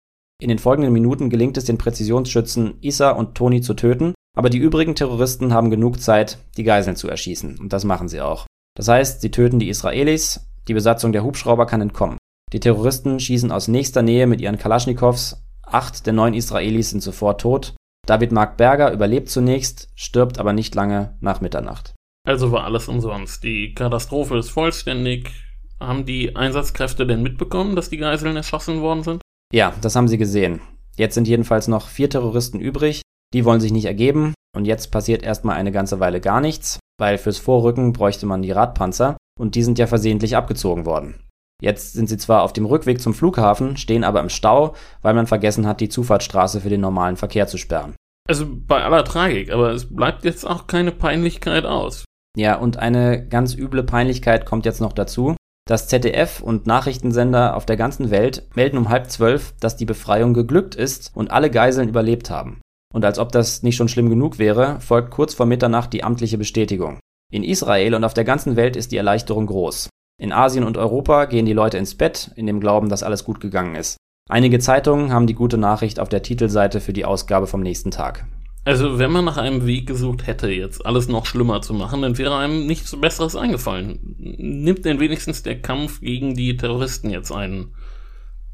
In den folgenden Minuten gelingt es den Präzisionsschützen Issa und Toni zu töten, aber die übrigen Terroristen haben genug Zeit, die Geiseln zu erschießen, und das machen sie auch. Das heißt, sie töten die Israelis, die Besatzung der Hubschrauber kann entkommen. Die Terroristen schießen aus nächster Nähe mit ihren Kalaschnikows, acht der neun Israelis sind sofort tot. David Mark Berger überlebt zunächst, stirbt aber nicht lange nach Mitternacht. Also war alles umsonst. Die Katastrophe ist vollständig. Haben die Einsatzkräfte denn mitbekommen, dass die Geiseln erschossen worden sind? Ja, das haben sie gesehen. Jetzt sind jedenfalls noch vier Terroristen übrig. Die wollen sich nicht ergeben. Und jetzt passiert erstmal eine ganze Weile gar nichts, weil fürs Vorrücken bräuchte man die Radpanzer. Und die sind ja versehentlich abgezogen worden. Jetzt sind sie zwar auf dem Rückweg zum Flughafen, stehen aber im Stau, weil man vergessen hat, die Zufahrtsstraße für den normalen Verkehr zu sperren. Also bei aller Tragik, aber es bleibt jetzt auch keine Peinlichkeit aus. Ja, und eine ganz üble Peinlichkeit kommt jetzt noch dazu. Das ZDF und Nachrichtensender auf der ganzen Welt melden um halb zwölf, dass die Befreiung geglückt ist und alle Geiseln überlebt haben. Und als ob das nicht schon schlimm genug wäre, folgt kurz vor Mitternacht die amtliche Bestätigung. In Israel und auf der ganzen Welt ist die Erleichterung groß. In Asien und Europa gehen die Leute ins Bett, in dem Glauben, dass alles gut gegangen ist. Einige Zeitungen haben die gute Nachricht auf der Titelseite für die Ausgabe vom nächsten Tag. Also, wenn man nach einem Weg gesucht hätte, jetzt alles noch schlimmer zu machen, dann wäre einem nichts Besseres eingefallen. Nimmt denn wenigstens der Kampf gegen die Terroristen jetzt einen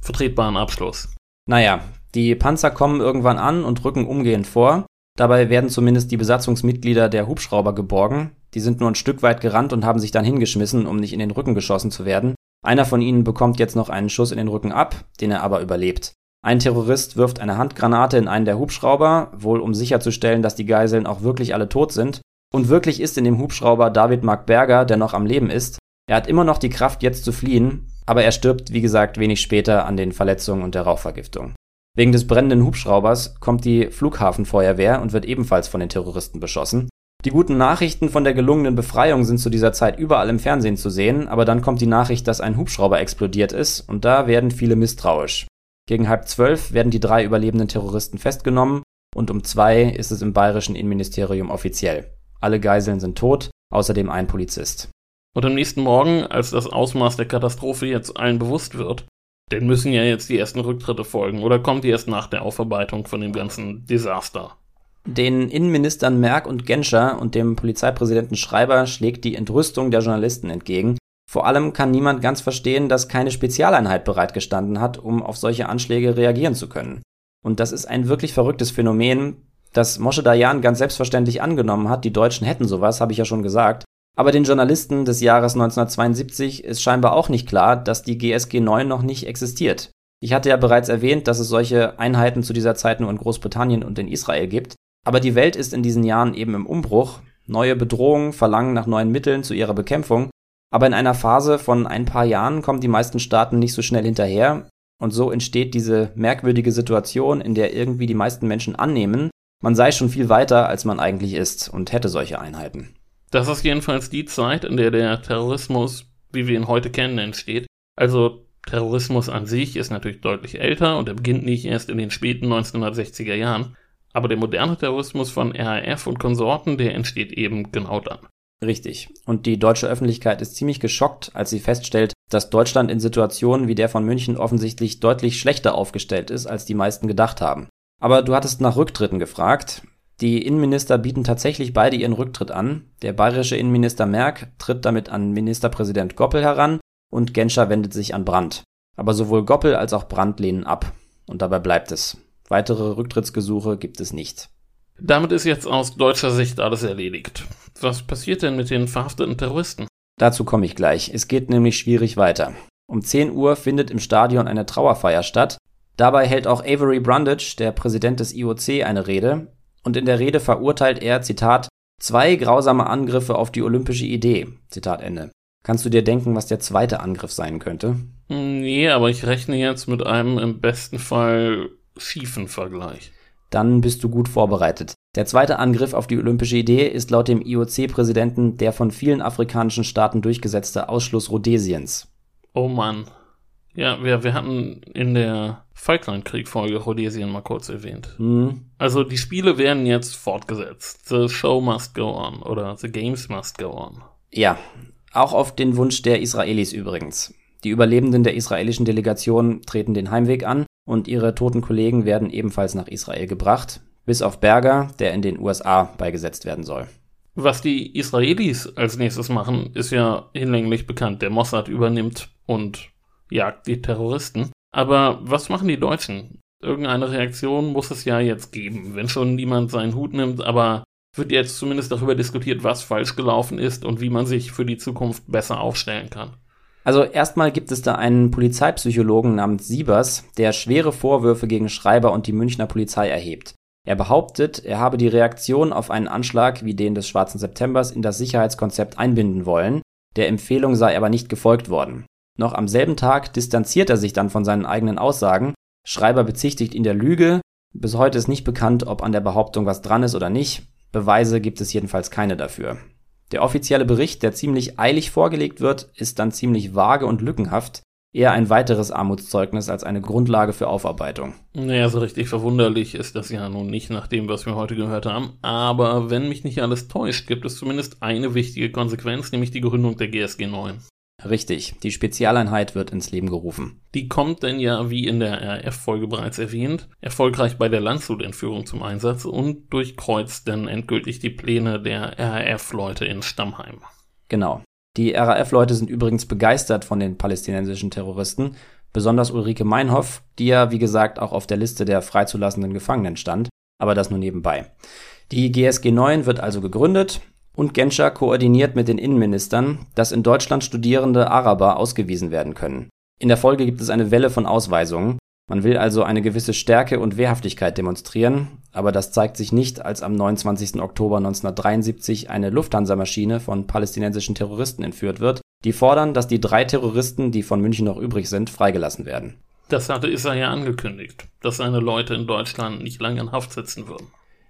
vertretbaren Abschluss? Naja, die Panzer kommen irgendwann an und rücken umgehend vor. Dabei werden zumindest die Besatzungsmitglieder der Hubschrauber geborgen. Die sind nur ein Stück weit gerannt und haben sich dann hingeschmissen, um nicht in den Rücken geschossen zu werden. Einer von ihnen bekommt jetzt noch einen Schuss in den Rücken ab, den er aber überlebt. Ein Terrorist wirft eine Handgranate in einen der Hubschrauber, wohl um sicherzustellen, dass die Geiseln auch wirklich alle tot sind. Und wirklich ist in dem Hubschrauber David Mark Berger, der noch am Leben ist. Er hat immer noch die Kraft, jetzt zu fliehen, aber er stirbt, wie gesagt, wenig später an den Verletzungen und der Rauchvergiftung. Wegen des brennenden Hubschraubers kommt die Flughafenfeuerwehr und wird ebenfalls von den Terroristen beschossen. Die guten Nachrichten von der gelungenen Befreiung sind zu dieser Zeit überall im Fernsehen zu sehen, aber dann kommt die Nachricht, dass ein Hubschrauber explodiert ist, und da werden viele misstrauisch. Gegen halb zwölf werden die drei überlebenden Terroristen festgenommen und um zwei ist es im bayerischen Innenministerium offiziell. Alle Geiseln sind tot, außerdem ein Polizist. Und am nächsten Morgen, als das Ausmaß der Katastrophe jetzt allen bewusst wird, denn müssen ja jetzt die ersten Rücktritte folgen oder kommt die erst nach der Aufarbeitung von dem ganzen Desaster? Den Innenministern Merck und Genscher und dem Polizeipräsidenten Schreiber schlägt die Entrüstung der Journalisten entgegen. Vor allem kann niemand ganz verstehen, dass keine Spezialeinheit bereitgestanden hat, um auf solche Anschläge reagieren zu können. Und das ist ein wirklich verrücktes Phänomen, das Moshe Dayan ganz selbstverständlich angenommen hat, die Deutschen hätten sowas, habe ich ja schon gesagt. Aber den Journalisten des Jahres 1972 ist scheinbar auch nicht klar, dass die GSG 9 noch nicht existiert. Ich hatte ja bereits erwähnt, dass es solche Einheiten zu dieser Zeit nur in Großbritannien und in Israel gibt. Aber die Welt ist in diesen Jahren eben im Umbruch. Neue Bedrohungen verlangen nach neuen Mitteln zu ihrer Bekämpfung. Aber in einer Phase von ein paar Jahren kommen die meisten Staaten nicht so schnell hinterher. Und so entsteht diese merkwürdige Situation, in der irgendwie die meisten Menschen annehmen, man sei schon viel weiter, als man eigentlich ist und hätte solche Einheiten. Das ist jedenfalls die Zeit, in der der Terrorismus, wie wir ihn heute kennen, entsteht. Also Terrorismus an sich ist natürlich deutlich älter und er beginnt nicht erst in den späten 1960er Jahren. Aber der moderne Terrorismus von RAF und Konsorten, der entsteht eben genau dann. Richtig. Und die deutsche Öffentlichkeit ist ziemlich geschockt, als sie feststellt, dass Deutschland in Situationen wie der von München offensichtlich deutlich schlechter aufgestellt ist, als die meisten gedacht haben. Aber du hattest nach Rücktritten gefragt. Die Innenminister bieten tatsächlich beide ihren Rücktritt an. Der bayerische Innenminister Merck tritt damit an Ministerpräsident Goppel heran und Genscher wendet sich an Brandt. Aber sowohl Goppel als auch Brandt lehnen ab. Und dabei bleibt es. Weitere Rücktrittsgesuche gibt es nicht. Damit ist jetzt aus deutscher Sicht alles erledigt. Was passiert denn mit den verhafteten Terroristen? Dazu komme ich gleich. Es geht nämlich schwierig weiter. Um 10 Uhr findet im Stadion eine Trauerfeier statt. Dabei hält auch Avery Brundage, der Präsident des IOC, eine Rede. Und in der Rede verurteilt er, Zitat, zwei grausame Angriffe auf die olympische Idee. Zitat Ende. Kannst du dir denken, was der zweite Angriff sein könnte? Nee, aber ich rechne jetzt mit einem im besten Fall schiefen Vergleich. Dann bist du gut vorbereitet. Der zweite Angriff auf die olympische Idee ist laut dem IOC-Präsidenten der von vielen afrikanischen Staaten durchgesetzte Ausschluss Rhodesiens. Oh Mann. Ja, wir, wir hatten in der Falklandkrieg-Folge Rhodesien mal kurz erwähnt. Mhm. Also die Spiele werden jetzt fortgesetzt. The show must go on oder the games must go on. Ja, auch auf den Wunsch der Israelis übrigens. Die Überlebenden der israelischen Delegation treten den Heimweg an und ihre toten Kollegen werden ebenfalls nach Israel gebracht, bis auf Berger, der in den USA beigesetzt werden soll. Was die Israelis als nächstes machen, ist ja hinlänglich bekannt. Der Mossad übernimmt und jagt die Terroristen. Aber was machen die Deutschen? Irgendeine Reaktion muss es ja jetzt geben, wenn schon niemand seinen Hut nimmt, aber wird jetzt zumindest darüber diskutiert, was falsch gelaufen ist und wie man sich für die Zukunft besser aufstellen kann. Also erstmal gibt es da einen Polizeipsychologen namens Siebers, der schwere Vorwürfe gegen Schreiber und die Münchner Polizei erhebt. Er behauptet, er habe die Reaktion auf einen Anschlag wie den des Schwarzen Septembers in das Sicherheitskonzept einbinden wollen, der Empfehlung sei aber nicht gefolgt worden. Noch am selben Tag distanziert er sich dann von seinen eigenen Aussagen. Schreiber bezichtigt ihn der Lüge. Bis heute ist nicht bekannt, ob an der Behauptung was dran ist oder nicht. Beweise gibt es jedenfalls keine dafür. Der offizielle Bericht, der ziemlich eilig vorgelegt wird, ist dann ziemlich vage und lückenhaft, eher ein weiteres Armutszeugnis als eine Grundlage für Aufarbeitung. Naja, so richtig verwunderlich ist das ja nun nicht nach dem, was wir heute gehört haben. Aber wenn mich nicht alles täuscht, gibt es zumindest eine wichtige Konsequenz, nämlich die Gründung der GSG 9. Richtig, die Spezialeinheit wird ins Leben gerufen. Die kommt denn ja, wie in der RF-Folge bereits erwähnt, erfolgreich bei der Landshut-Entführung zum Einsatz und durchkreuzt dann endgültig die Pläne der RAF-Leute in Stammheim. Genau. Die RAF-Leute sind übrigens begeistert von den palästinensischen Terroristen, besonders Ulrike Meinhoff, die ja, wie gesagt, auch auf der Liste der freizulassenden Gefangenen stand, aber das nur nebenbei. Die GSG 9 wird also gegründet, und Genscher koordiniert mit den Innenministern, dass in Deutschland studierende Araber ausgewiesen werden können. In der Folge gibt es eine Welle von Ausweisungen. Man will also eine gewisse Stärke und Wehrhaftigkeit demonstrieren, aber das zeigt sich nicht, als am 29. Oktober 1973 eine Lufthansa-Maschine von palästinensischen Terroristen entführt wird, die fordern, dass die drei Terroristen, die von München noch übrig sind, freigelassen werden. Das hatte Israel ja angekündigt, dass seine Leute in Deutschland nicht lange in Haft sitzen würden.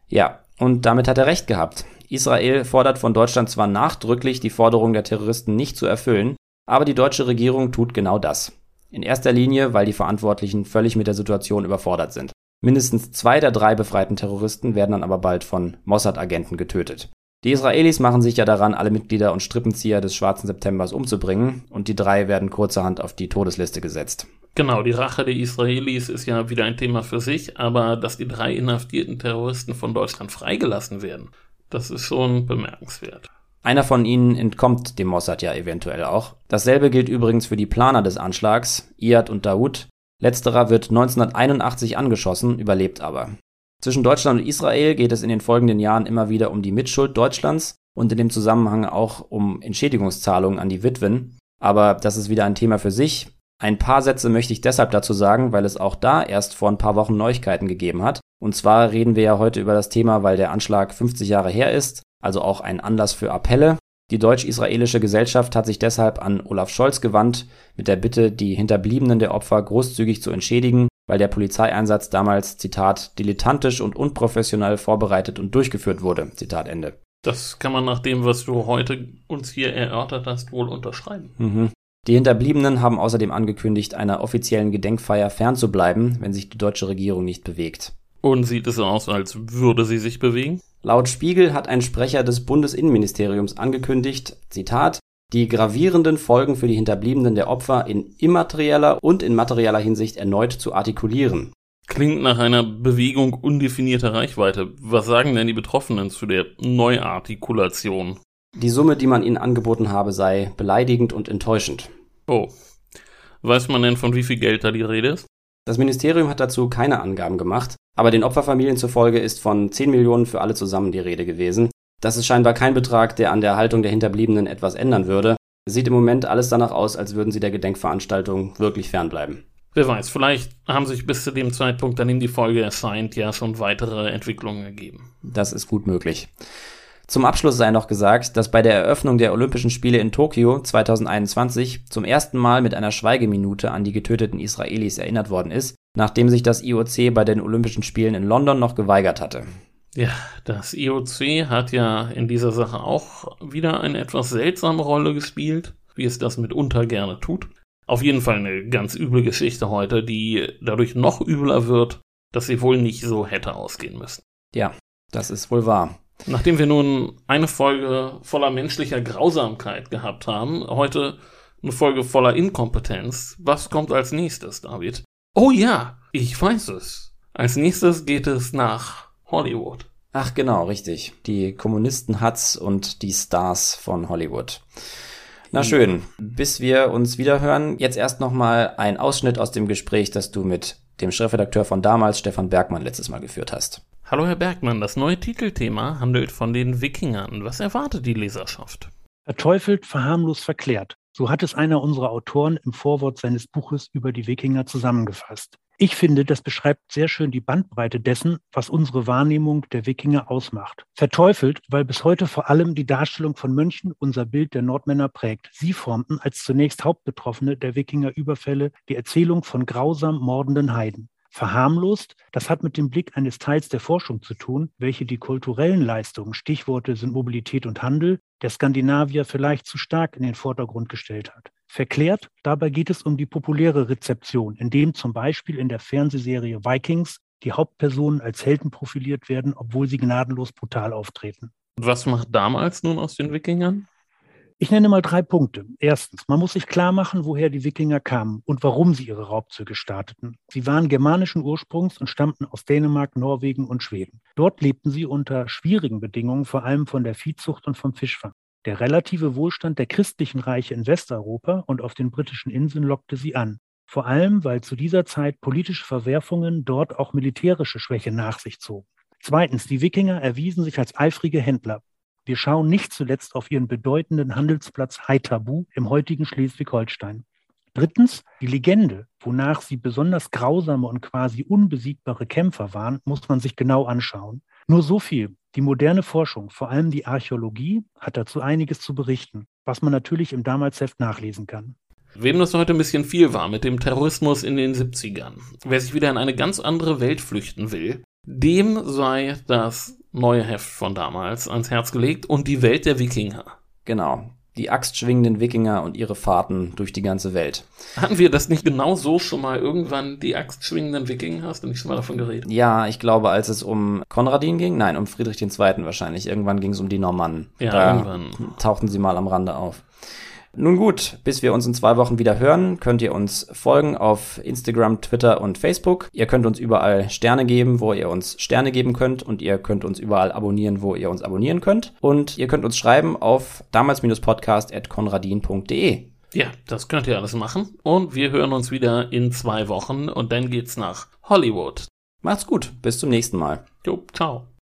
Ja, und damit hat er recht gehabt. Israel fordert von Deutschland zwar nachdrücklich, die Forderung der Terroristen nicht zu erfüllen, aber die deutsche Regierung tut genau das. In erster Linie, weil die Verantwortlichen völlig mit der Situation überfordert sind. Mindestens zwei der drei befreiten Terroristen werden dann aber bald von Mossad-Agenten getötet. Die Israelis machen sich ja daran, alle Mitglieder und Strippenzieher des Schwarzen Septembers umzubringen, und die drei werden kurzerhand auf die Todesliste gesetzt. Genau, die Rache der Israelis ist ja wieder ein Thema für sich, aber dass die drei inhaftierten Terroristen von Deutschland freigelassen werden, das ist schon bemerkenswert. Einer von ihnen entkommt dem Mossad ja eventuell auch. Dasselbe gilt übrigens für die Planer des Anschlags, Iyad und Daoud. Letzterer wird 1981 angeschossen, überlebt aber. Zwischen Deutschland und Israel geht es in den folgenden Jahren immer wieder um die Mitschuld Deutschlands und in dem Zusammenhang auch um Entschädigungszahlungen an die Witwen. Aber das ist wieder ein Thema für sich. Ein paar Sätze möchte ich deshalb dazu sagen, weil es auch da erst vor ein paar Wochen Neuigkeiten gegeben hat. Und zwar reden wir ja heute über das Thema, weil der Anschlag 50 Jahre her ist, also auch ein Anlass für Appelle. Die deutsch-israelische Gesellschaft hat sich deshalb an Olaf Scholz gewandt mit der Bitte, die Hinterbliebenen der Opfer großzügig zu entschädigen, weil der Polizeieinsatz damals, Zitat, dilettantisch und unprofessionell vorbereitet und durchgeführt wurde. Zitat Ende. Das kann man nach dem, was du heute uns hier erörtert hast, wohl unterschreiben. Mhm. Die Hinterbliebenen haben außerdem angekündigt, einer offiziellen Gedenkfeier fernzubleiben, wenn sich die deutsche Regierung nicht bewegt. Und sieht es aus, als würde sie sich bewegen? Laut Spiegel hat ein Sprecher des Bundesinnenministeriums angekündigt, Zitat, die gravierenden Folgen für die Hinterbliebenen der Opfer in immaterieller und in materieller Hinsicht erneut zu artikulieren. Klingt nach einer Bewegung undefinierter Reichweite. Was sagen denn die Betroffenen zu der Neuartikulation? Die Summe, die man ihnen angeboten habe, sei beleidigend und enttäuschend. Oh. Weiß man denn, von wie viel Geld da die Rede ist? Das Ministerium hat dazu keine Angaben gemacht, aber den Opferfamilien zufolge ist von 10 Millionen für alle zusammen die Rede gewesen. Das ist scheinbar kein Betrag, der an der Haltung der Hinterbliebenen etwas ändern würde. Es sieht im Moment alles danach aus, als würden sie der Gedenkveranstaltung wirklich fernbleiben. Wer weiß, vielleicht haben sich bis zu dem Zeitpunkt, an dem die Folge erscheint, ja schon weitere Entwicklungen ergeben. Das ist gut möglich. Zum Abschluss sei noch gesagt, dass bei der Eröffnung der Olympischen Spiele in Tokio 2021 zum ersten Mal mit einer Schweigeminute an die getöteten Israelis erinnert worden ist, nachdem sich das IOC bei den Olympischen Spielen in London noch geweigert hatte. Ja, das IOC hat ja in dieser Sache auch wieder eine etwas seltsame Rolle gespielt, wie es das mitunter gerne tut. Auf jeden Fall eine ganz üble Geschichte heute, die dadurch noch übler wird, dass sie wohl nicht so hätte ausgehen müssen. Ja, das ist wohl wahr. Nachdem wir nun eine Folge voller menschlicher Grausamkeit gehabt haben, heute eine Folge voller Inkompetenz, was kommt als nächstes, David? Oh ja, ich weiß es. Als nächstes geht es nach Hollywood. Ach genau, richtig. Die Kommunisten-Hats und die Stars von Hollywood. Na schön, bis wir uns wieder hören. Jetzt erst nochmal ein Ausschnitt aus dem Gespräch, das du mit dem Chefredakteur von damals, Stefan Bergmann, letztes Mal geführt hast. Hallo Herr Bergmann, das neue Titelthema handelt von den Wikingern. Was erwartet die Leserschaft? Verteufelt, verharmlos, verklärt. So hat es einer unserer Autoren im Vorwort seines Buches über die Wikinger zusammengefasst. Ich finde, das beschreibt sehr schön die Bandbreite dessen, was unsere Wahrnehmung der Wikinger ausmacht. Verteufelt, weil bis heute vor allem die Darstellung von Mönchen unser Bild der Nordmänner prägt. Sie formten als zunächst Hauptbetroffene der Wikinger-Überfälle die Erzählung von grausam mordenden Heiden verharmlost. Das hat mit dem Blick eines Teils der Forschung zu tun, welche die kulturellen Leistungen, Stichworte sind Mobilität und Handel, der Skandinavier vielleicht zu stark in den Vordergrund gestellt hat. Verklärt, dabei geht es um die populäre Rezeption, indem zum Beispiel in der Fernsehserie Vikings die Hauptpersonen als Helden profiliert werden, obwohl sie gnadenlos brutal auftreten. Was macht damals nun aus den Wikingern? Ich nenne mal drei Punkte. Erstens, man muss sich klar machen, woher die Wikinger kamen und warum sie ihre Raubzüge starteten. Sie waren germanischen Ursprungs und stammten aus Dänemark, Norwegen und Schweden. Dort lebten sie unter schwierigen Bedingungen, vor allem von der Viehzucht und vom Fischfang. Der relative Wohlstand der christlichen Reiche in Westeuropa und auf den britischen Inseln lockte sie an. Vor allem, weil zu dieser Zeit politische Verwerfungen dort auch militärische Schwäche nach sich zogen. Zweitens, die Wikinger erwiesen sich als eifrige Händler. Wir schauen nicht zuletzt auf ihren bedeutenden Handelsplatz Haitabu im heutigen Schleswig-Holstein. Drittens, die Legende, wonach sie besonders grausame und quasi unbesiegbare Kämpfer waren, muss man sich genau anschauen. Nur so viel. Die moderne Forschung, vor allem die Archäologie, hat dazu einiges zu berichten, was man natürlich im Damalsheft nachlesen kann. Wem das heute ein bisschen viel war mit dem Terrorismus in den 70ern, wer sich wieder in eine ganz andere Welt flüchten will, dem sei das neue Heft von damals ans Herz gelegt und die Welt der Wikinger. Genau. Die axtschwingenden Wikinger und ihre Fahrten durch die ganze Welt. Hatten wir das nicht genau so schon mal irgendwann, die axtschwingenden Wikinger? Hast du nicht schon mal davon geredet? Ja, ich glaube, als es um Konradin ging, nein, um Friedrich II. wahrscheinlich. Irgendwann ging es um die Normannen. Ja, da irgendwann. tauchten sie mal am Rande auf. Nun gut, bis wir uns in zwei Wochen wieder hören, könnt ihr uns folgen auf Instagram, Twitter und Facebook. Ihr könnt uns überall Sterne geben, wo ihr uns Sterne geben könnt und ihr könnt uns überall abonnieren, wo ihr uns abonnieren könnt. Und ihr könnt uns schreiben auf damals-podcast.konradin.de. Ja, das könnt ihr alles machen. Und wir hören uns wieder in zwei Wochen und dann geht's nach Hollywood. Macht's gut, bis zum nächsten Mal. Jo, ciao.